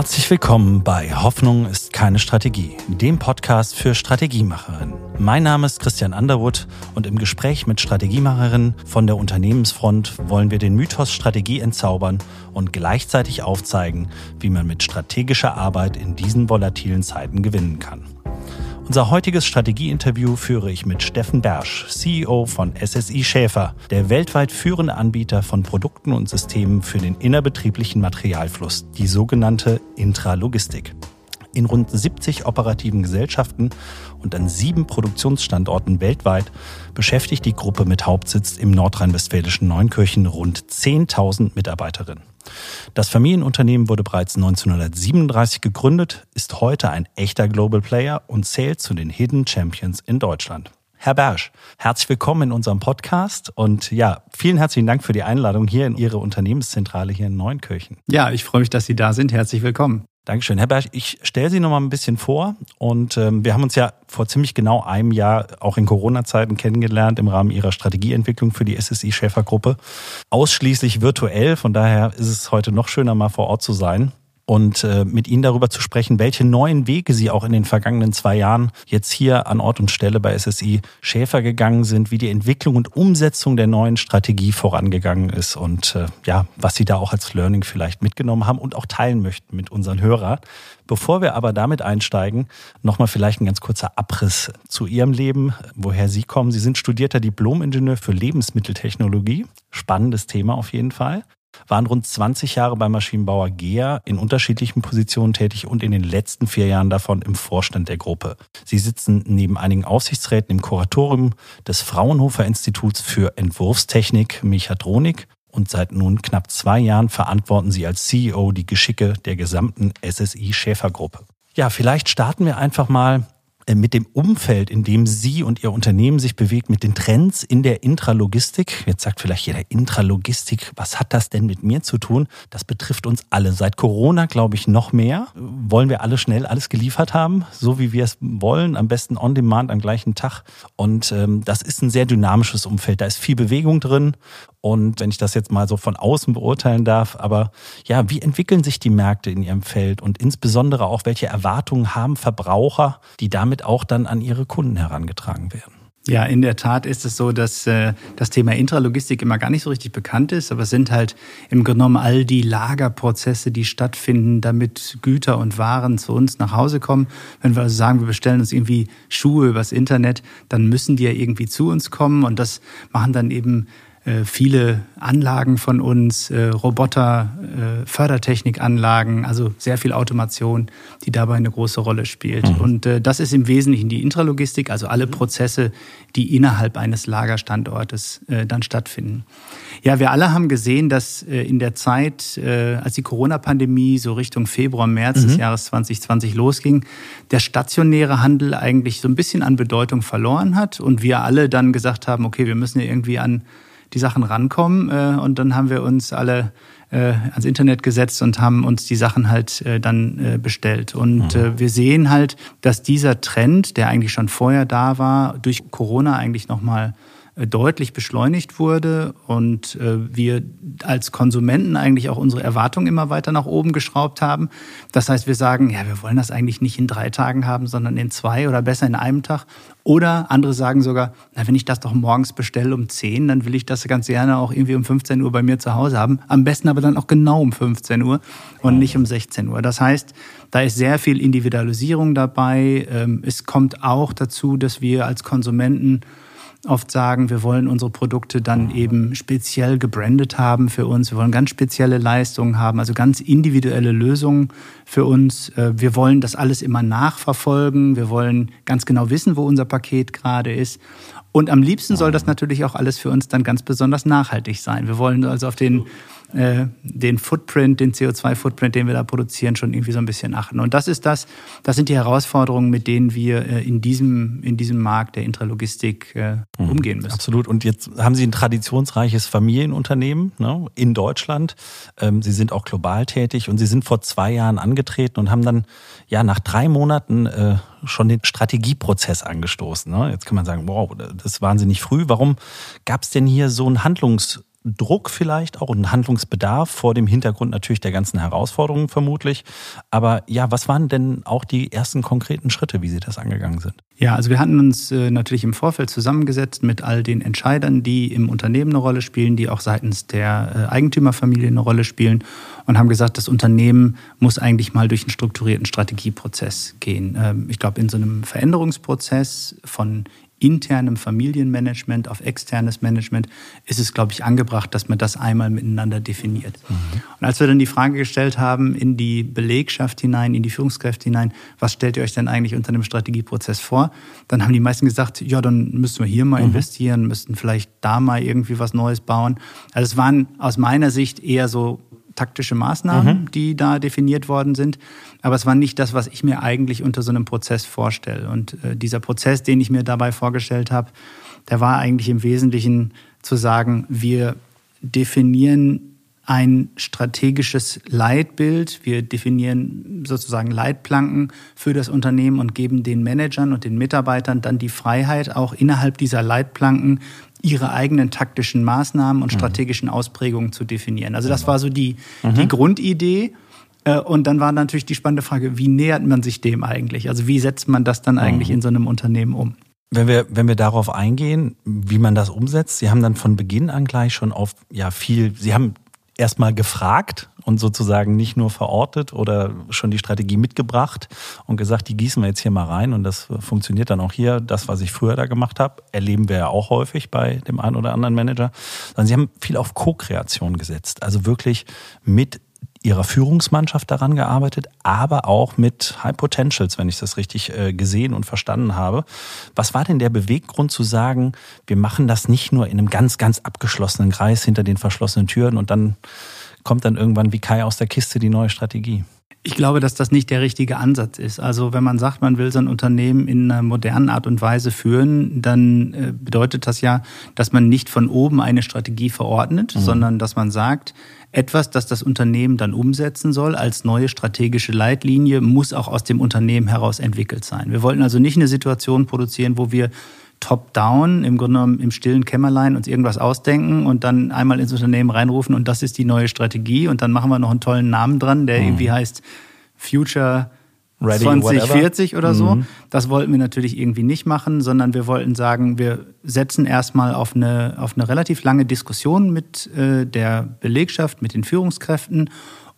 Herzlich willkommen bei Hoffnung ist keine Strategie, dem Podcast für Strategiemacherinnen. Mein Name ist Christian Underwood und im Gespräch mit Strategiemacherinnen von der Unternehmensfront wollen wir den Mythos Strategie entzaubern und gleichzeitig aufzeigen, wie man mit strategischer Arbeit in diesen volatilen Zeiten gewinnen kann. Unser heutiges Strategieinterview führe ich mit Steffen Bersch, CEO von SSI Schäfer, der weltweit führende Anbieter von Produkten und Systemen für den innerbetrieblichen Materialfluss, die sogenannte Intralogistik. In rund 70 operativen Gesellschaften und an sieben Produktionsstandorten weltweit beschäftigt die Gruppe mit Hauptsitz im nordrhein-westfälischen Neunkirchen rund 10.000 Mitarbeiterinnen. Das Familienunternehmen wurde bereits 1937 gegründet, ist heute ein echter Global Player und zählt zu den Hidden Champions in Deutschland. Herr Bersch, herzlich willkommen in unserem Podcast und ja, vielen herzlichen Dank für die Einladung hier in Ihre Unternehmenszentrale hier in Neunkirchen. Ja, ich freue mich, dass Sie da sind. Herzlich willkommen. Dankeschön. Herr Bersch, ich stelle Sie noch mal ein bisschen vor. Und ähm, wir haben uns ja vor ziemlich genau einem Jahr auch in Corona-Zeiten kennengelernt im Rahmen Ihrer Strategieentwicklung für die SSI Schäfergruppe. Ausschließlich virtuell. Von daher ist es heute noch schöner, mal vor Ort zu sein und äh, mit Ihnen darüber zu sprechen, welche neuen Wege Sie auch in den vergangenen zwei Jahren jetzt hier an Ort und Stelle bei SSI Schäfer gegangen sind, wie die Entwicklung und Umsetzung der neuen Strategie vorangegangen ist und äh, ja, was Sie da auch als Learning vielleicht mitgenommen haben und auch teilen möchten mit unseren Hörern. Bevor wir aber damit einsteigen, nochmal vielleicht ein ganz kurzer Abriss zu Ihrem Leben, woher Sie kommen. Sie sind studierter Diplom-Ingenieur für Lebensmitteltechnologie. Spannendes Thema auf jeden Fall waren rund 20 Jahre beim Maschinenbauer GEA in unterschiedlichen Positionen tätig und in den letzten vier Jahren davon im Vorstand der Gruppe. Sie sitzen neben einigen Aufsichtsräten im Kuratorium des Fraunhofer Instituts für Entwurfstechnik Mechatronik und seit nun knapp zwei Jahren verantworten Sie als CEO die Geschicke der gesamten SSI Schäfergruppe. Ja, vielleicht starten wir einfach mal mit dem Umfeld, in dem Sie und Ihr Unternehmen sich bewegt, mit den Trends in der Intralogistik. Jetzt sagt vielleicht jeder Intralogistik, was hat das denn mit mir zu tun? Das betrifft uns alle. Seit Corona, glaube ich, noch mehr. Wollen wir alle schnell alles geliefert haben, so wie wir es wollen, am besten on demand am gleichen Tag. Und ähm, das ist ein sehr dynamisches Umfeld. Da ist viel Bewegung drin und wenn ich das jetzt mal so von außen beurteilen darf, aber ja, wie entwickeln sich die Märkte in ihrem Feld und insbesondere auch, welche Erwartungen haben Verbraucher, die damit auch dann an ihre Kunden herangetragen werden? Ja, in der Tat ist es so, dass äh, das Thema Intralogistik immer gar nicht so richtig bekannt ist, aber es sind halt im genommen all die Lagerprozesse, die stattfinden, damit Güter und Waren zu uns nach Hause kommen. Wenn wir also sagen, wir bestellen uns irgendwie Schuhe übers Internet, dann müssen die ja irgendwie zu uns kommen und das machen dann eben viele Anlagen von uns, äh, Roboter, äh, Fördertechnikanlagen, also sehr viel Automation, die dabei eine große Rolle spielt. Mhm. Und das ist im Wesentlichen die Intralogistik, also alle Prozesse, die innerhalb eines Lagerstandortes dann stattfinden. Ja, wir alle haben gesehen, dass in der Zeit, als die Corona-Pandemie so Richtung Februar, März mhm. des Jahres 2020 losging, der stationäre Handel eigentlich so ein bisschen an Bedeutung verloren hat und wir alle dann gesagt haben, okay, wir müssen ja irgendwie an die Sachen rankommen. Äh, und dann haben wir uns alle äh, ans Internet gesetzt und haben uns die Sachen halt äh, dann äh, bestellt. Und mhm. äh, wir sehen halt, dass dieser Trend, der eigentlich schon vorher da war, durch Corona eigentlich nochmal äh, deutlich beschleunigt wurde und äh, wir als Konsumenten eigentlich auch unsere Erwartungen immer weiter nach oben geschraubt haben. Das heißt, wir sagen, ja, wir wollen das eigentlich nicht in drei Tagen haben, sondern in zwei oder besser in einem Tag. Oder andere sagen sogar, na, wenn ich das doch morgens bestelle um 10, dann will ich das ganz gerne auch irgendwie um 15 Uhr bei mir zu Hause haben. Am besten aber dann auch genau um 15 Uhr und nicht um 16 Uhr. Das heißt, da ist sehr viel Individualisierung dabei. Ähm, es kommt auch dazu, dass wir als Konsumenten oft sagen, wir wollen unsere Produkte dann eben speziell gebrandet haben für uns. Wir wollen ganz spezielle Leistungen haben, also ganz individuelle Lösungen für uns. Äh, wir wollen das alles immer nachverfolgen. Wir wollen ganz genau wissen, wo unser Paket gerade ist. Und am liebsten soll das natürlich auch alles für uns dann ganz besonders nachhaltig sein. Wir wollen also auf den äh, den Footprint, den CO2-Footprint, den wir da produzieren, schon irgendwie so ein bisschen achten. Und das ist das, das sind die Herausforderungen, mit denen wir äh, in diesem, in diesem Markt der Intralogistik äh, mhm. umgehen müssen. Absolut. Und jetzt haben Sie ein traditionsreiches Familienunternehmen ne, in Deutschland. Ähm, Sie sind auch global tätig und Sie sind vor zwei Jahren angetreten und haben dann ja nach drei Monaten äh, schon den Strategieprozess angestoßen. Ne? Jetzt kann man sagen, wow, das ist wahnsinnig früh. Warum gab es denn hier so einen Handlungs Druck vielleicht auch und ein Handlungsbedarf vor dem Hintergrund natürlich der ganzen Herausforderungen vermutlich. Aber ja, was waren denn auch die ersten konkreten Schritte, wie Sie das angegangen sind? Ja, also wir hatten uns äh, natürlich im Vorfeld zusammengesetzt mit all den Entscheidern, die im Unternehmen eine Rolle spielen, die auch seitens der äh, Eigentümerfamilie eine Rolle spielen und haben gesagt, das Unternehmen muss eigentlich mal durch einen strukturierten Strategieprozess gehen. Ähm, ich glaube, in so einem Veränderungsprozess von internem Familienmanagement auf externes Management ist es, glaube ich, angebracht, dass man das einmal miteinander definiert. Mhm. Und als wir dann die Frage gestellt haben in die Belegschaft hinein, in die Führungskräfte hinein, was stellt ihr euch denn eigentlich unter einem Strategieprozess vor? Dann haben die meisten gesagt, ja, dann müssen wir hier mal mhm. investieren, müssten vielleicht da mal irgendwie was Neues bauen. Also es waren aus meiner Sicht eher so taktische Maßnahmen, mhm. die da definiert worden sind. Aber es war nicht das, was ich mir eigentlich unter so einem Prozess vorstelle. Und äh, dieser Prozess, den ich mir dabei vorgestellt habe, der war eigentlich im Wesentlichen zu sagen, wir definieren ein strategisches Leitbild. Wir definieren sozusagen Leitplanken für das Unternehmen und geben den Managern und den Mitarbeitern dann die Freiheit, auch innerhalb dieser Leitplanken ihre eigenen taktischen Maßnahmen und mhm. strategischen Ausprägungen zu definieren. Also das war so die, mhm. die Grundidee. Äh, und dann war natürlich die spannende Frage, wie nähert man sich dem eigentlich? Also wie setzt man das dann eigentlich mhm. in so einem Unternehmen um? Wenn wir, wenn wir darauf eingehen, wie man das umsetzt, Sie haben dann von Beginn an gleich schon auf ja viel, Sie haben erstmal gefragt und sozusagen nicht nur verortet oder schon die Strategie mitgebracht und gesagt, die gießen wir jetzt hier mal rein und das funktioniert dann auch hier. Das, was ich früher da gemacht habe, erleben wir ja auch häufig bei dem einen oder anderen Manager. Sondern sie haben viel auf Co-Kreation gesetzt. Also wirklich mit ihrer Führungsmannschaft daran gearbeitet, aber auch mit High Potentials, wenn ich das richtig äh, gesehen und verstanden habe. Was war denn der Beweggrund zu sagen, wir machen das nicht nur in einem ganz, ganz abgeschlossenen Kreis hinter den verschlossenen Türen und dann kommt dann irgendwann wie Kai aus der Kiste die neue Strategie? Ich glaube, dass das nicht der richtige Ansatz ist. Also wenn man sagt, man will sein Unternehmen in einer modernen Art und Weise führen, dann äh, bedeutet das ja, dass man nicht von oben eine Strategie verordnet, mhm. sondern dass man sagt, etwas, das das Unternehmen dann umsetzen soll als neue strategische Leitlinie, muss auch aus dem Unternehmen heraus entwickelt sein. Wir wollten also nicht eine Situation produzieren, wo wir top-down, im Grunde genommen im stillen Kämmerlein uns irgendwas ausdenken und dann einmal ins Unternehmen reinrufen und das ist die neue Strategie und dann machen wir noch einen tollen Namen dran, der mhm. irgendwie heißt Future Ready 2040 oder so. Mhm. Das wollten wir natürlich irgendwie nicht machen, sondern wir wollten sagen, wir setzen erstmal auf eine, auf eine relativ lange Diskussion mit äh, der Belegschaft, mit den Führungskräften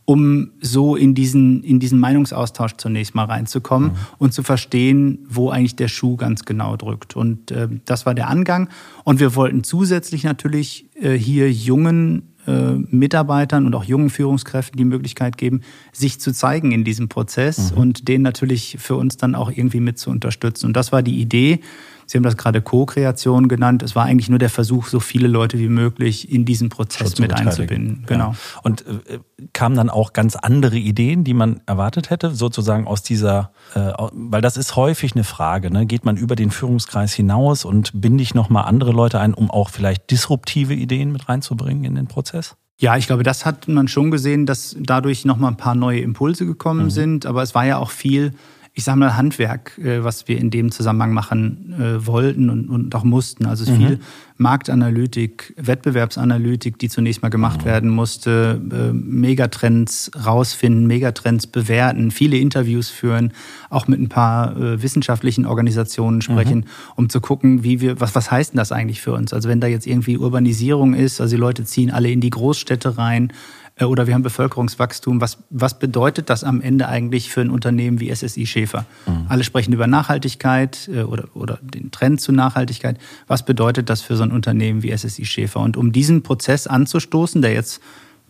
um so in diesen, in diesen Meinungsaustausch zunächst mal reinzukommen mhm. und zu verstehen, wo eigentlich der Schuh ganz genau drückt. Und äh, das war der Angang. Und wir wollten zusätzlich natürlich äh, hier jungen äh, Mitarbeitern und auch jungen Führungskräften die Möglichkeit geben, sich zu zeigen in diesem Prozess mhm. und den natürlich für uns dann auch irgendwie mit zu unterstützen. Und das war die Idee, Sie haben das gerade Co-Kreation genannt. Es war eigentlich nur der Versuch, so viele Leute wie möglich in diesen Prozess mit einzubinden. Genau. Ja. Und äh, kamen dann auch ganz andere Ideen, die man erwartet hätte, sozusagen aus dieser, äh, weil das ist häufig eine Frage, ne? geht man über den Führungskreis hinaus und binde ich nochmal andere Leute ein, um auch vielleicht disruptive Ideen mit reinzubringen in den Prozess? Ja, ich glaube, das hat man schon gesehen, dass dadurch nochmal ein paar neue Impulse gekommen mhm. sind. Aber es war ja auch viel ich sage mal, Handwerk, äh, was wir in dem Zusammenhang machen äh, wollten und, und auch mussten. Also mhm. viel Marktanalytik, Wettbewerbsanalytik, die zunächst mal gemacht mhm. werden musste, äh, Megatrends rausfinden, Megatrends bewerten, viele Interviews führen, auch mit ein paar wissenschaftlichen Organisationen sprechen, mhm. um zu gucken, wie wir, was, was heißt denn das eigentlich für uns? Also wenn da jetzt irgendwie Urbanisierung ist, also die Leute ziehen alle in die Großstädte rein, äh, oder wir haben Bevölkerungswachstum. Was, was bedeutet das am Ende eigentlich für ein Unternehmen wie SSI Schäfer? Mhm. Alle sprechen über Nachhaltigkeit äh, oder, oder den Trend zu Nachhaltigkeit. Was bedeutet das für so ein Unternehmen wie SSI Schäfer? Und um diesen Prozess anzustoßen, der jetzt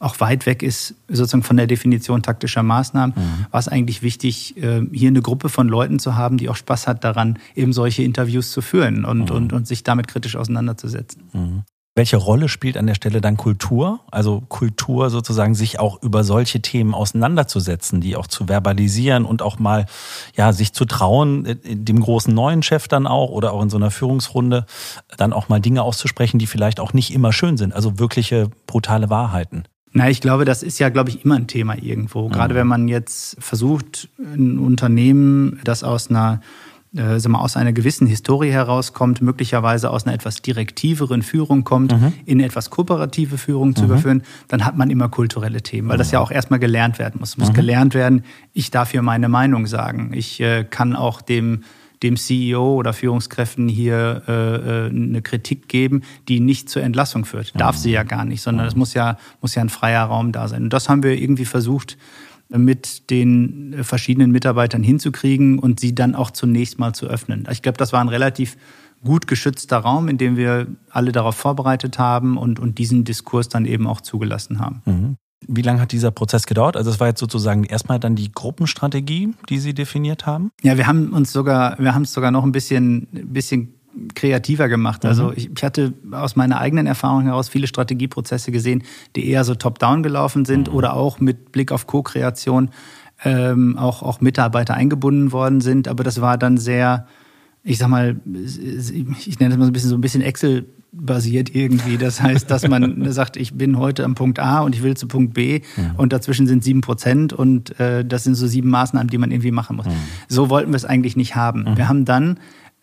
auch weit weg ist, sozusagen von der Definition taktischer Maßnahmen, mhm. war es eigentlich wichtig, äh, hier eine Gruppe von Leuten zu haben, die auch Spaß hat daran, eben solche Interviews zu führen und, mhm. und, und sich damit kritisch auseinanderzusetzen. Mhm. Welche Rolle spielt an der Stelle dann Kultur? Also Kultur sozusagen, sich auch über solche Themen auseinanderzusetzen, die auch zu verbalisieren und auch mal, ja, sich zu trauen, äh, dem großen neuen Chef dann auch oder auch in so einer Führungsrunde dann auch mal Dinge auszusprechen, die vielleicht auch nicht immer schön sind. Also wirkliche brutale Wahrheiten. Na, ich glaube, das ist ja, glaube ich, immer ein Thema irgendwo. Gerade mhm. wenn man jetzt versucht, ein Unternehmen, das aus einer äh, sagen wir, aus einer gewissen Historie herauskommt, möglicherweise aus einer etwas direktiveren Führung kommt, mhm. in eine etwas kooperative Führung zu mhm. überführen, dann hat man immer kulturelle Themen, weil das ja auch erstmal gelernt werden muss. Es muss mhm. gelernt werden, ich darf hier meine Meinung sagen. Ich äh, kann auch dem dem CEO oder Führungskräften hier äh, äh, eine Kritik geben, die nicht zur Entlassung führt. Darf sie ja gar nicht, sondern es muss ja, muss ja ein freier Raum da sein. Und das haben wir irgendwie versucht, mit den verschiedenen Mitarbeitern hinzukriegen und sie dann auch zunächst mal zu öffnen. Ich glaube, das war ein relativ gut geschützter Raum, in dem wir alle darauf vorbereitet haben und, und diesen Diskurs dann eben auch zugelassen haben. Mhm. Wie lange hat dieser Prozess gedauert? Also es war jetzt sozusagen erstmal dann die Gruppenstrategie, die Sie definiert haben? Ja, wir haben uns sogar, wir haben es sogar noch ein bisschen, bisschen kreativer gemacht. Also mhm. ich, ich, hatte aus meiner eigenen Erfahrung heraus viele Strategieprozesse gesehen, die eher so top-down gelaufen sind mhm. oder auch mit Blick auf Co-Kreation ähm, auch, auch Mitarbeiter eingebunden worden sind. Aber das war dann sehr, ich sag mal, ich nenne das mal so ein bisschen so ein bisschen Excel basiert irgendwie. Das heißt, dass man sagt, ich bin heute am Punkt A und ich will zu Punkt B mhm. und dazwischen sind sieben Prozent und äh, das sind so sieben Maßnahmen, die man irgendwie machen muss. Mhm. So wollten wir es eigentlich nicht haben. Mhm. Wir haben dann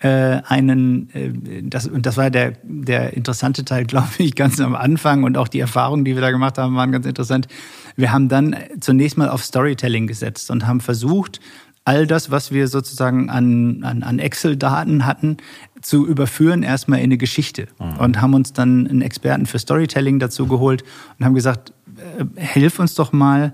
einen, äh, das, und das war der, der interessante Teil, glaube ich, ganz am Anfang und auch die Erfahrungen, die wir da gemacht haben, waren ganz interessant. Wir haben dann zunächst mal auf Storytelling gesetzt und haben versucht, all das, was wir sozusagen an, an, an Excel-Daten hatten, zu überführen erstmal in eine Geschichte. Mhm. Und haben uns dann einen Experten für Storytelling dazu geholt und haben gesagt, äh, hilf uns doch mal, äh,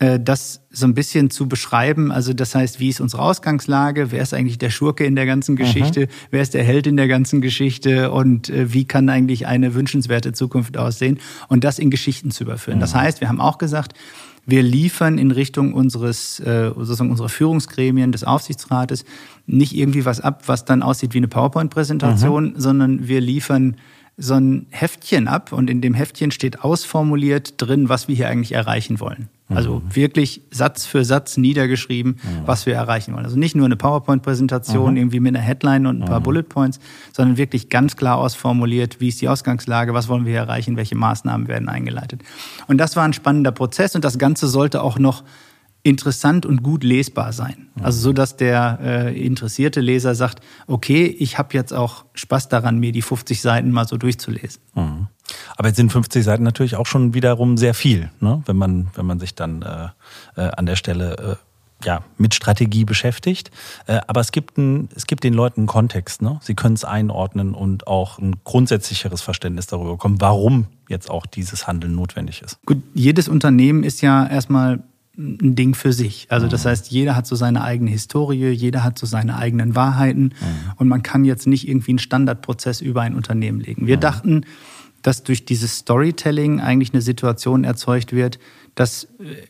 das so ein bisschen zu beschreiben. Also das heißt, wie ist unsere Ausgangslage? Wer ist eigentlich der Schurke in der ganzen Geschichte? Mhm. Wer ist der Held in der ganzen Geschichte? Und äh, wie kann eigentlich eine wünschenswerte Zukunft aussehen? Und das in Geschichten zu überführen. Mhm. Das heißt, wir haben auch gesagt, wir liefern in Richtung unseres, äh, sozusagen unserer Führungsgremien des Aufsichtsrates nicht irgendwie was ab, was dann aussieht wie eine PowerPoint-Präsentation, mhm. sondern wir liefern so ein Heftchen ab und in dem Heftchen steht ausformuliert drin, was wir hier eigentlich erreichen wollen. Also mhm. wirklich Satz für Satz niedergeschrieben, mhm. was wir erreichen wollen. Also nicht nur eine PowerPoint-Präsentation mhm. irgendwie mit einer Headline und ein paar mhm. Bullet Points, sondern wirklich ganz klar ausformuliert, wie ist die Ausgangslage, was wollen wir erreichen, welche Maßnahmen werden eingeleitet. Und das war ein spannender Prozess und das Ganze sollte auch noch interessant und gut lesbar sein. Also so, dass der äh, interessierte Leser sagt, okay, ich habe jetzt auch Spaß daran, mir die 50 Seiten mal so durchzulesen. Mhm. Aber jetzt sind 50 Seiten natürlich auch schon wiederum sehr viel, ne? wenn man wenn man sich dann äh, äh, an der Stelle äh, ja mit Strategie beschäftigt. Äh, aber es gibt ein, es gibt den Leuten einen Kontext. Ne? Sie können es einordnen und auch ein grundsätzlicheres Verständnis darüber bekommen, warum jetzt auch dieses Handeln notwendig ist. Gut, jedes Unternehmen ist ja erstmal ein Ding für sich. Also das mhm. heißt, jeder hat so seine eigene Historie, jeder hat so seine eigenen Wahrheiten mhm. und man kann jetzt nicht irgendwie einen Standardprozess über ein Unternehmen legen. Wir mhm. dachten, dass durch dieses Storytelling eigentlich eine Situation erzeugt wird, dass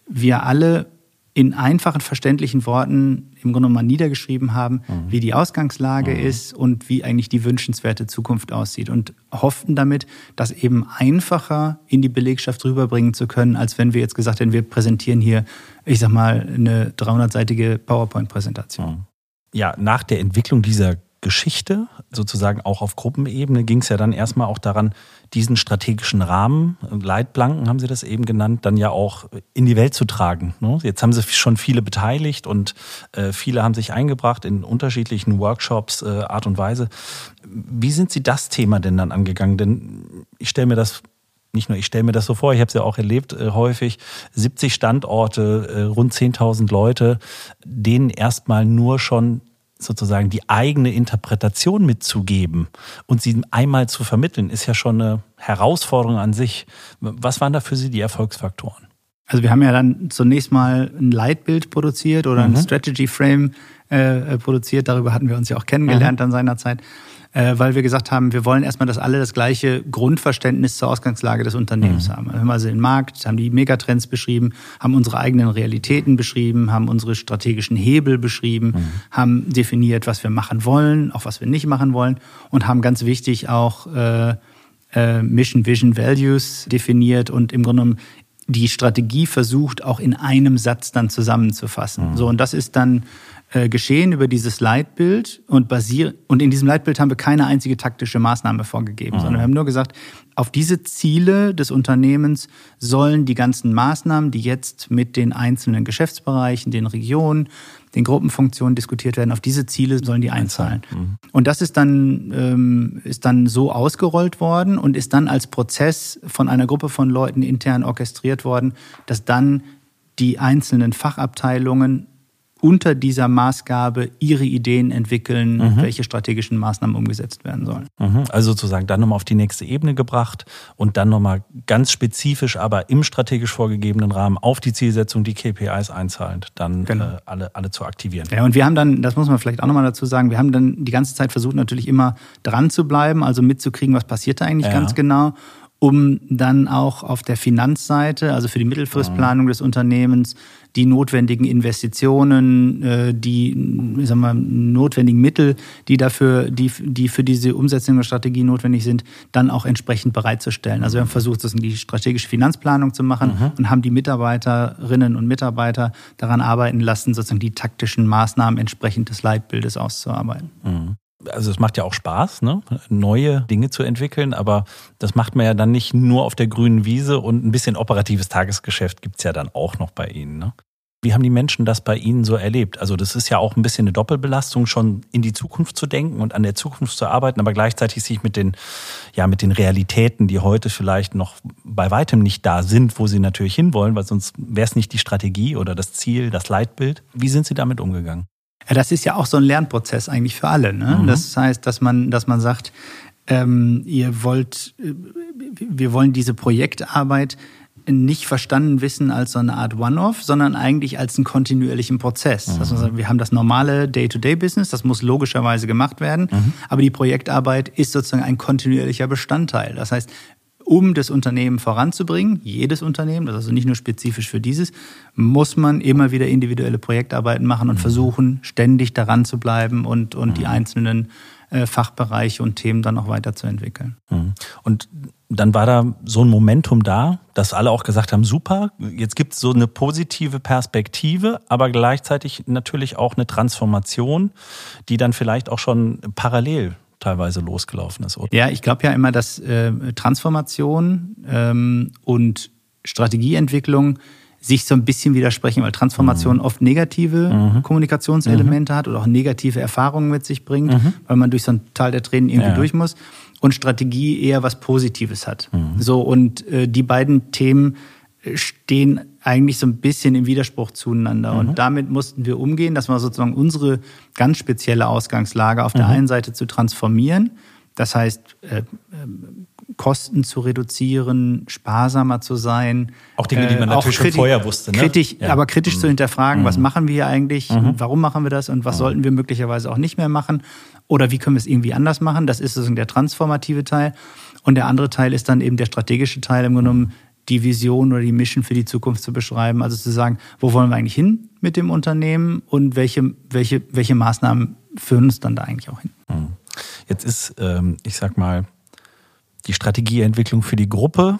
wir alle in einfachen, verständlichen Worten im Grunde mal niedergeschrieben haben, mhm. wie die Ausgangslage mhm. ist und wie eigentlich die wünschenswerte Zukunft aussieht und hofften damit, das eben einfacher in die Belegschaft rüberbringen zu können, als wenn wir jetzt gesagt hätten, wir präsentieren hier, ich sag mal, eine 300-seitige PowerPoint-Präsentation. Mhm. Ja, nach der Entwicklung dieser Geschichte, sozusagen auch auf Gruppenebene, ging es ja dann erstmal auch daran, diesen strategischen Rahmen, Leitplanken haben Sie das eben genannt, dann ja auch in die Welt zu tragen. Ne? Jetzt haben Sie schon viele beteiligt und äh, viele haben sich eingebracht in unterschiedlichen Workshops, äh, Art und Weise. Wie sind Sie das Thema denn dann angegangen? Denn ich stelle mir das nicht nur ich stelle mir das so vor, ich habe es ja auch erlebt äh, häufig, 70 Standorte, äh, rund 10.000 Leute, denen erstmal nur schon sozusagen die eigene Interpretation mitzugeben und sie einmal zu vermitteln, ist ja schon eine Herausforderung an sich. Was waren da für Sie die Erfolgsfaktoren? Also wir haben ja dann zunächst mal ein Leitbild produziert oder ein mhm. Strategy Frame äh, produziert. Darüber hatten wir uns ja auch kennengelernt mhm. an seiner Zeit weil wir gesagt haben, wir wollen erstmal, dass alle das gleiche Grundverständnis zur Ausgangslage des Unternehmens mhm. haben. Wir haben also den Markt, haben die Megatrends beschrieben, haben unsere eigenen Realitäten beschrieben, haben unsere strategischen Hebel beschrieben, mhm. haben definiert, was wir machen wollen, auch was wir nicht machen wollen und haben ganz wichtig auch äh, äh, Mission, Vision, Values definiert und im Grunde genommen die Strategie versucht, auch in einem Satz dann zusammenzufassen. Mhm. So, und das ist dann äh, geschehen über dieses Leitbild und basiert und in diesem Leitbild haben wir keine einzige taktische Maßnahme vorgegeben, mhm. sondern wir haben nur gesagt, auf diese Ziele des Unternehmens sollen die ganzen Maßnahmen, die jetzt mit den einzelnen Geschäftsbereichen, den Regionen, den Gruppenfunktionen diskutiert werden. Auf diese Ziele sollen die einzahlen. Mhm. Und das ist dann, ähm, ist dann so ausgerollt worden und ist dann als Prozess von einer Gruppe von Leuten intern orchestriert worden, dass dann die einzelnen Fachabteilungen unter dieser Maßgabe ihre Ideen entwickeln, mhm. welche strategischen Maßnahmen umgesetzt werden sollen. Mhm. Also sozusagen dann nochmal auf die nächste Ebene gebracht und dann nochmal ganz spezifisch, aber im strategisch vorgegebenen Rahmen auf die Zielsetzung die KPIs einzahlend, dann genau. äh, alle, alle zu aktivieren. Ja, und wir haben dann, das muss man vielleicht auch nochmal dazu sagen, wir haben dann die ganze Zeit versucht, natürlich immer dran zu bleiben, also mitzukriegen, was passiert da eigentlich ja. ganz genau um dann auch auf der Finanzseite, also für die Mittelfristplanung des Unternehmens, die notwendigen Investitionen, äh, die sagen wir, notwendigen Mittel, die dafür, die, die für diese Umsetzung der Strategie notwendig sind, dann auch entsprechend bereitzustellen. Also wir haben versucht, die strategische Finanzplanung zu machen mhm. und haben die Mitarbeiterinnen und Mitarbeiter daran arbeiten lassen, sozusagen die taktischen Maßnahmen entsprechend des Leitbildes auszuarbeiten. Mhm also es macht ja auch Spaß, ne? neue Dinge zu entwickeln, aber das macht man ja dann nicht nur auf der grünen Wiese und ein bisschen operatives Tagesgeschäft gibt's ja dann auch noch bei Ihnen. Ne? Wie haben die Menschen das bei Ihnen so erlebt? Also das ist ja auch ein bisschen eine Doppelbelastung, schon in die Zukunft zu denken und an der Zukunft zu arbeiten, aber gleichzeitig sich mit den, ja, mit den Realitäten, die heute vielleicht noch bei weitem nicht da sind, wo Sie natürlich hinwollen, weil sonst wäre es nicht die Strategie oder das Ziel, das Leitbild. Wie sind Sie damit umgegangen? Ja, das ist ja auch so ein Lernprozess eigentlich für alle. Ne? Mhm. Das heißt, dass man, dass man sagt, ähm, ihr wollt, äh, wir wollen diese Projektarbeit nicht verstanden wissen als so eine Art One-Off, sondern eigentlich als einen kontinuierlichen Prozess. Mhm. Also wir haben das normale Day-to-Day-Business, das muss logischerweise gemacht werden, mhm. aber die Projektarbeit ist sozusagen ein kontinuierlicher Bestandteil. Das heißt, um das Unternehmen voranzubringen, jedes Unternehmen, das ist also nicht nur spezifisch für dieses, muss man immer wieder individuelle Projektarbeiten machen und mhm. versuchen, ständig daran zu bleiben und, und mhm. die einzelnen äh, Fachbereiche und Themen dann auch weiterzuentwickeln. Mhm. Und dann war da so ein Momentum da, dass alle auch gesagt haben, super, jetzt gibt es so eine positive Perspektive, aber gleichzeitig natürlich auch eine Transformation, die dann vielleicht auch schon parallel teilweise losgelaufen ist. Oder? Ja, ich glaube ja immer, dass äh, Transformation ähm, und Strategieentwicklung sich so ein bisschen widersprechen, weil Transformation mhm. oft negative mhm. Kommunikationselemente mhm. hat oder auch negative Erfahrungen mit sich bringt, mhm. weil man durch so ein Tal der Tränen irgendwie ja. durch muss und Strategie eher was Positives hat. Mhm. So und äh, die beiden Themen stehen eigentlich so ein bisschen im Widerspruch zueinander. Mhm. Und damit mussten wir umgehen, dass wir sozusagen unsere ganz spezielle Ausgangslage auf der mhm. einen Seite zu transformieren. Das heißt, äh, äh, Kosten zu reduzieren, sparsamer zu sein. Auch Dinge, die man äh, natürlich schon vorher wusste. Ne? Kritisch, ja. Aber kritisch mhm. zu hinterfragen, was mhm. machen wir hier eigentlich, mhm. warum machen wir das und was sollten wir möglicherweise auch nicht mehr machen oder wie können wir es irgendwie anders machen. Das ist sozusagen der transformative Teil. Und der andere Teil ist dann eben der strategische Teil, im Grunde genommen die Vision oder die Mission für die Zukunft zu beschreiben. Also zu sagen, wo wollen wir eigentlich hin mit dem Unternehmen und welche, welche, welche Maßnahmen führen uns dann da eigentlich auch hin. Hm. Jetzt ist, ähm, ich sag mal, die Strategieentwicklung für die Gruppe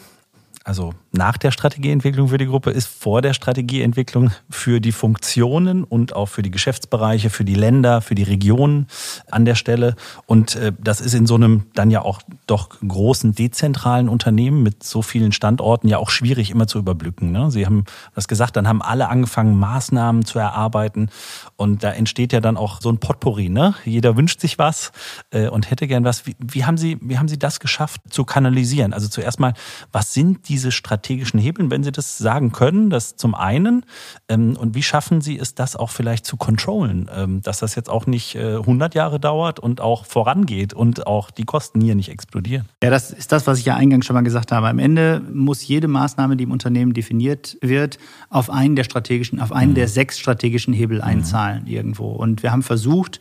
also nach der Strategieentwicklung für die Gruppe, ist vor der Strategieentwicklung für die Funktionen und auch für die Geschäftsbereiche, für die Länder, für die Regionen an der Stelle. Und äh, das ist in so einem dann ja auch doch großen dezentralen Unternehmen mit so vielen Standorten ja auch schwierig immer zu überblicken. Ne? Sie haben das gesagt, dann haben alle angefangen, Maßnahmen zu erarbeiten. Und da entsteht ja dann auch so ein Potpourri. Ne? Jeder wünscht sich was äh, und hätte gern was. Wie, haben Sie, wie haben Sie das geschafft zu kanalisieren? Also zuerst mal, was sind diese strategischen Hebeln, wenn Sie das sagen können, das zum einen. Ähm, und wie schaffen Sie es, das auch vielleicht zu controllen, ähm, dass das jetzt auch nicht äh, 100 Jahre dauert und auch vorangeht und auch die Kosten hier nicht explodieren? Ja, das ist das, was ich ja eingangs schon mal gesagt habe. Am Ende muss jede Maßnahme, die im Unternehmen definiert wird, auf einen der strategischen, auf einen mhm. der sechs strategischen Hebel mhm. einzahlen mhm. irgendwo. Und wir haben versucht,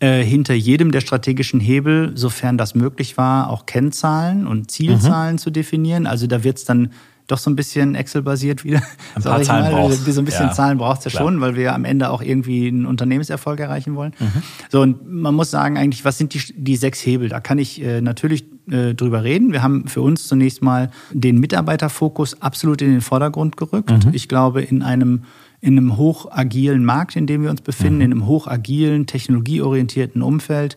äh, hinter jedem der strategischen Hebel, sofern das möglich war, auch Kennzahlen und Zielzahlen mhm. zu definieren. Also da wird es dann doch so ein bisschen Excel-basiert wieder. Ein paar Zahlen mal. brauchst. So ein bisschen ja. Zahlen braucht es ja schon, weil wir am Ende auch irgendwie einen Unternehmenserfolg erreichen wollen. Mhm. So, und man muss sagen eigentlich, was sind die, die sechs Hebel? Da kann ich äh, natürlich äh, drüber reden. Wir haben für uns zunächst mal den Mitarbeiterfokus absolut in den Vordergrund gerückt. Mhm. Ich glaube, in einem in einem hochagilen Markt, in dem wir uns befinden, mhm. in einem hochagilen, technologieorientierten Umfeld,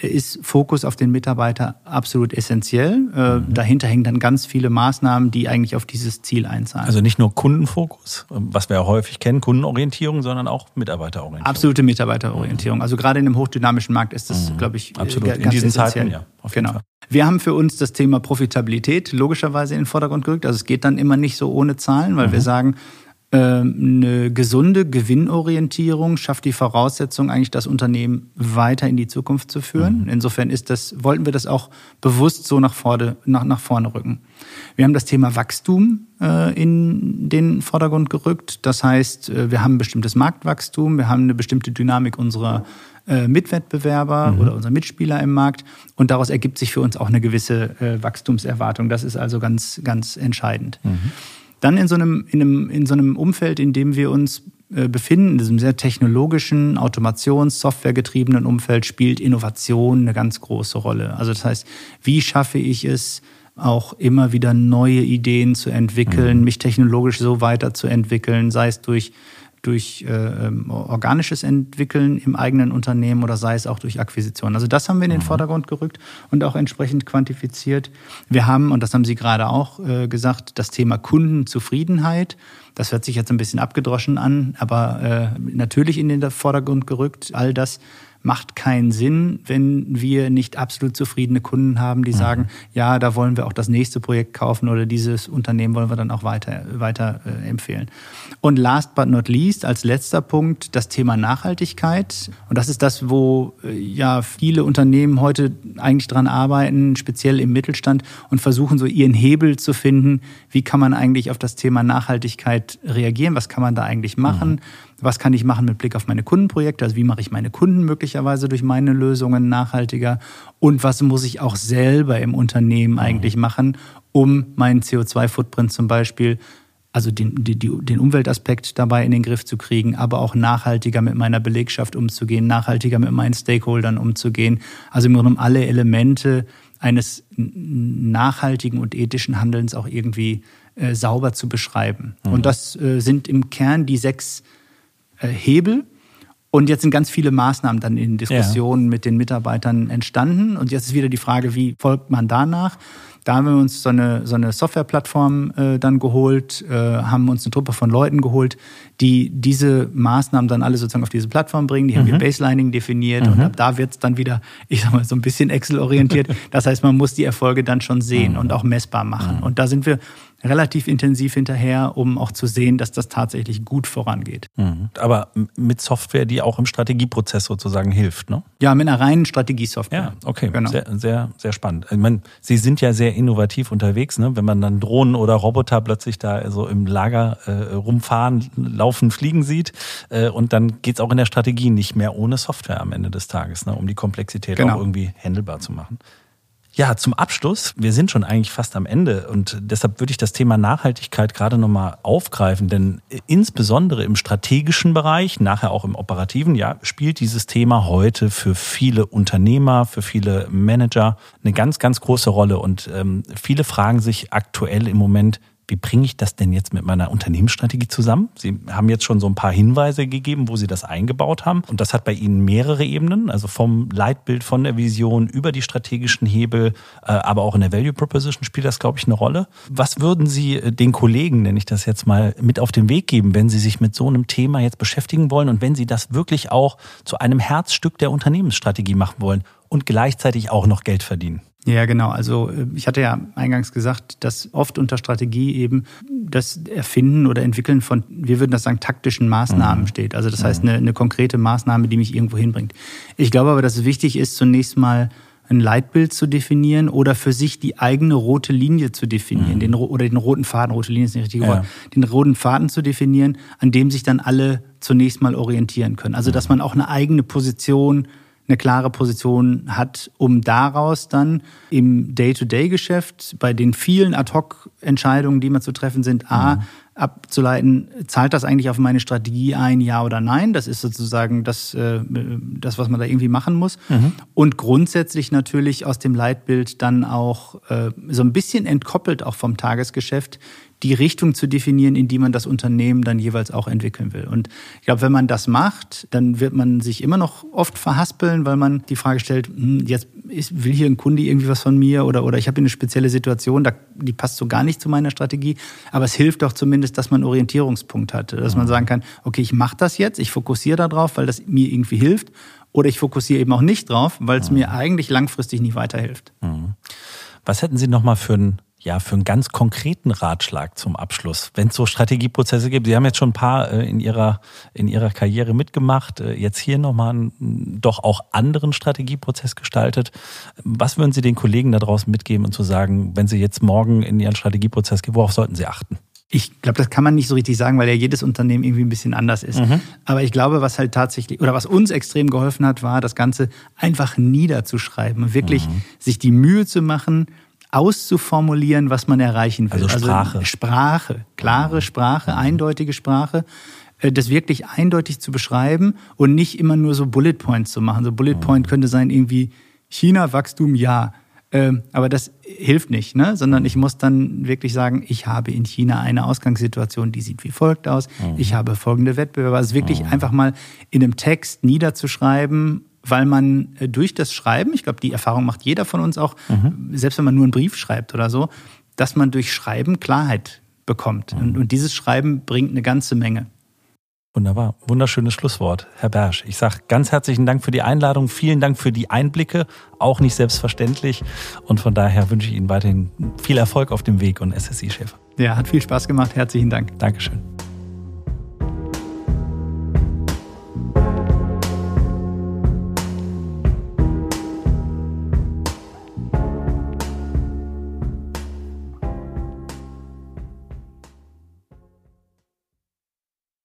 ist Fokus auf den Mitarbeiter absolut essentiell. Äh, mhm. Dahinter hängen dann ganz viele Maßnahmen, die eigentlich auf dieses Ziel einzahlen. Also nicht nur Kundenfokus, was wir ja häufig kennen, Kundenorientierung, sondern auch Mitarbeiterorientierung. Absolute Mitarbeiterorientierung. Also gerade in einem hochdynamischen Markt ist das, mhm. glaube ich, äh, absolut. ganz in diesen essentiell. Zeiten, ja. genau. Fall. Wir haben für uns das Thema Profitabilität logischerweise in den Vordergrund gerückt. Also es geht dann immer nicht so ohne Zahlen, weil mhm. wir sagen, eine gesunde Gewinnorientierung schafft die Voraussetzung, eigentlich das Unternehmen weiter in die Zukunft zu führen. Mhm. Insofern ist das, wollten wir das auch bewusst so nach vorne, nach, nach vorne rücken. Wir haben das Thema Wachstum äh, in den Vordergrund gerückt. Das heißt, äh, wir haben ein bestimmtes Marktwachstum, wir haben eine bestimmte Dynamik unserer äh, Mitwettbewerber mhm. oder unserer Mitspieler im Markt und daraus ergibt sich für uns auch eine gewisse äh, Wachstumserwartung. Das ist also ganz, ganz entscheidend. Mhm. Dann in so einem, in einem, in so einem Umfeld, in dem wir uns äh, befinden, in diesem sehr technologischen, Automations-, Softwaregetriebenen Umfeld, spielt Innovation eine ganz große Rolle. Also das heißt, wie schaffe ich es, auch immer wieder neue Ideen zu entwickeln, mhm. mich technologisch so weiterzuentwickeln, sei es durch durch äh, ähm, organisches Entwickeln im eigenen Unternehmen oder sei es auch durch Akquisition. Also das haben wir in den mhm. Vordergrund gerückt und auch entsprechend quantifiziert. Wir haben, und das haben Sie gerade auch äh, gesagt, das Thema Kundenzufriedenheit. Das hört sich jetzt ein bisschen abgedroschen an, aber äh, natürlich in den Vordergrund gerückt. All das macht keinen Sinn, wenn wir nicht absolut zufriedene Kunden haben, die mhm. sagen, ja, da wollen wir auch das nächste Projekt kaufen oder dieses Unternehmen wollen wir dann auch weiter, weiter äh, empfehlen. Und last but not least, als letzter Punkt, das Thema Nachhaltigkeit. Und das ist das, wo äh, ja viele Unternehmen heute eigentlich dran arbeiten, speziell im Mittelstand und versuchen so ihren Hebel zu finden. Wie kann man eigentlich auf das Thema Nachhaltigkeit reagieren? Was kann man da eigentlich machen? Mhm was kann ich machen mit Blick auf meine Kundenprojekte, also wie mache ich meine Kunden möglicherweise durch meine Lösungen nachhaltiger und was muss ich auch selber im Unternehmen mhm. eigentlich machen, um meinen CO2-Footprint zum Beispiel also den, den, den Umweltaspekt dabei in den Griff zu kriegen, aber auch nachhaltiger mit meiner Belegschaft umzugehen, nachhaltiger mit meinen Stakeholdern umzugehen. Also im Grunde alle Elemente eines nachhaltigen und ethischen Handelns auch irgendwie äh, sauber zu beschreiben. Mhm. Und das äh, sind im Kern die sechs Hebel. Und jetzt sind ganz viele Maßnahmen dann in Diskussionen ja. mit den Mitarbeitern entstanden. Und jetzt ist wieder die Frage, wie folgt man danach? Da haben wir uns so eine, so eine Softwareplattform äh, dann geholt, äh, haben uns eine Truppe von Leuten geholt, die diese Maßnahmen dann alle sozusagen auf diese Plattform bringen. Die mhm. haben wir Baselining definiert mhm. und ab da wird es dann wieder, ich sag mal, so ein bisschen Excel-orientiert. Das heißt, man muss die Erfolge dann schon sehen mhm. und auch messbar machen. Mhm. Und da sind wir relativ intensiv hinterher, um auch zu sehen, dass das tatsächlich gut vorangeht. Mhm. Aber mit Software, die auch im Strategieprozess sozusagen hilft, ne? Ja, mit einer reinen Strategiesoftware. Ja, okay. Genau. Sehr, sehr, sehr spannend. Ich meine, Sie sind ja sehr innovativ unterwegs, ne? Wenn man dann Drohnen oder Roboter plötzlich da so im Lager äh, rumfahren, laufen, fliegen sieht. Äh, und dann geht's auch in der Strategie nicht mehr ohne Software am Ende des Tages, ne? um die Komplexität genau. auch irgendwie handelbar zu machen. Ja, zum Abschluss, wir sind schon eigentlich fast am Ende und deshalb würde ich das Thema Nachhaltigkeit gerade nochmal aufgreifen, denn insbesondere im strategischen Bereich, nachher auch im operativen, ja, spielt dieses Thema heute für viele Unternehmer, für viele Manager eine ganz, ganz große Rolle und ähm, viele fragen sich aktuell im Moment, wie bringe ich das denn jetzt mit meiner Unternehmensstrategie zusammen? Sie haben jetzt schon so ein paar Hinweise gegeben, wo Sie das eingebaut haben. Und das hat bei Ihnen mehrere Ebenen, also vom Leitbild, von der Vision über die strategischen Hebel, äh, aber auch in der Value Proposition spielt das, glaube ich, eine Rolle. Was würden Sie äh, den Kollegen, nenne ich das jetzt mal, mit auf den Weg geben, wenn Sie sich mit so einem Thema jetzt beschäftigen wollen und wenn Sie das wirklich auch zu einem Herzstück der Unternehmensstrategie machen wollen und gleichzeitig auch noch Geld verdienen? Ja, genau. Also äh, ich hatte ja eingangs gesagt, dass oft unter Strategie eben das Erfinden oder Entwickeln von, wir würden das sagen, taktischen Maßnahmen mhm. steht. Also das heißt eine, eine konkrete Maßnahme, die mich irgendwo hinbringt. Ich glaube aber, dass es wichtig ist, zunächst mal ein Leitbild zu definieren oder für sich die eigene rote Linie zu definieren, mhm. den, oder den roten Faden, rote Linie ist nicht richtig ja. den roten Faden zu definieren, an dem sich dann alle zunächst mal orientieren können. Also dass man auch eine eigene Position eine klare Position hat, um daraus dann im Day-to-Day-Geschäft bei den vielen Ad-Hoc-Entscheidungen, die man zu treffen sind, A, mhm. abzuleiten, zahlt das eigentlich auf meine Strategie ein, ja oder nein? Das ist sozusagen das, äh, das was man da irgendwie machen muss. Mhm. Und grundsätzlich natürlich aus dem Leitbild dann auch äh, so ein bisschen entkoppelt auch vom Tagesgeschäft die Richtung zu definieren, in die man das Unternehmen dann jeweils auch entwickeln will. Und ich glaube, wenn man das macht, dann wird man sich immer noch oft verhaspeln, weil man die Frage stellt, hm, jetzt will hier ein Kunde irgendwie was von mir oder, oder ich habe eine spezielle Situation, da, die passt so gar nicht zu meiner Strategie. Aber es hilft doch zumindest, dass man einen Orientierungspunkt hat, dass man mhm. sagen kann, okay, ich mache das jetzt, ich fokussiere darauf, weil das mir irgendwie hilft. Oder ich fokussiere eben auch nicht drauf, weil es mhm. mir eigentlich langfristig nicht weiterhilft. Mhm. Was hätten Sie nochmal für ein ja, für einen ganz konkreten Ratschlag zum Abschluss, wenn es so Strategieprozesse gibt. Sie haben jetzt schon ein paar äh, in, Ihrer, in Ihrer Karriere mitgemacht, äh, jetzt hier nochmal einen doch auch anderen Strategieprozess gestaltet. Was würden Sie den Kollegen da draußen mitgeben und zu sagen, wenn Sie jetzt morgen in Ihren Strategieprozess gehen, worauf sollten Sie achten? Ich glaube, das kann man nicht so richtig sagen, weil ja jedes Unternehmen irgendwie ein bisschen anders ist. Mhm. Aber ich glaube, was halt tatsächlich oder was uns extrem geholfen hat, war das Ganze einfach niederzuschreiben, wirklich mhm. sich die Mühe zu machen, auszuformulieren, was man erreichen will. Also Sprache. Also Sprache, klare Sprache, eindeutige Sprache äh, das wirklich eindeutig zu beschreiben und nicht immer nur so Bullet Points zu machen. So Bullet Point mhm. könnte sein irgendwie China Wachstum ja, ähm, aber das hilft nicht, ne? sondern ich muss dann wirklich sagen, ich habe in China eine Ausgangssituation, die sieht wie folgt aus. Mhm. Ich habe folgende Wettbewerber. Also wirklich mhm. einfach mal in einem Text niederzuschreiben weil man äh, durch das Schreiben, ich glaube, die Erfahrung macht jeder von uns auch, mhm. selbst wenn man nur einen Brief schreibt oder so, dass man durch Schreiben Klarheit bekommt. Mhm. Und, und, dieses Schreiben bringt eine ganze Menge. Wunderbar. Wunderschönes Schlusswort, Herr Bersch. Ich sage ganz herzlichen Dank für die Einladung. Vielen Dank für die Einblicke. Auch nicht selbstverständlich. Und von daher wünsche ich Ihnen weiterhin viel Erfolg auf dem Weg und SSI-Chef. Ja, hat viel Spaß gemacht. Herzlichen Dank. Dankeschön.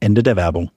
Ende der Werbung.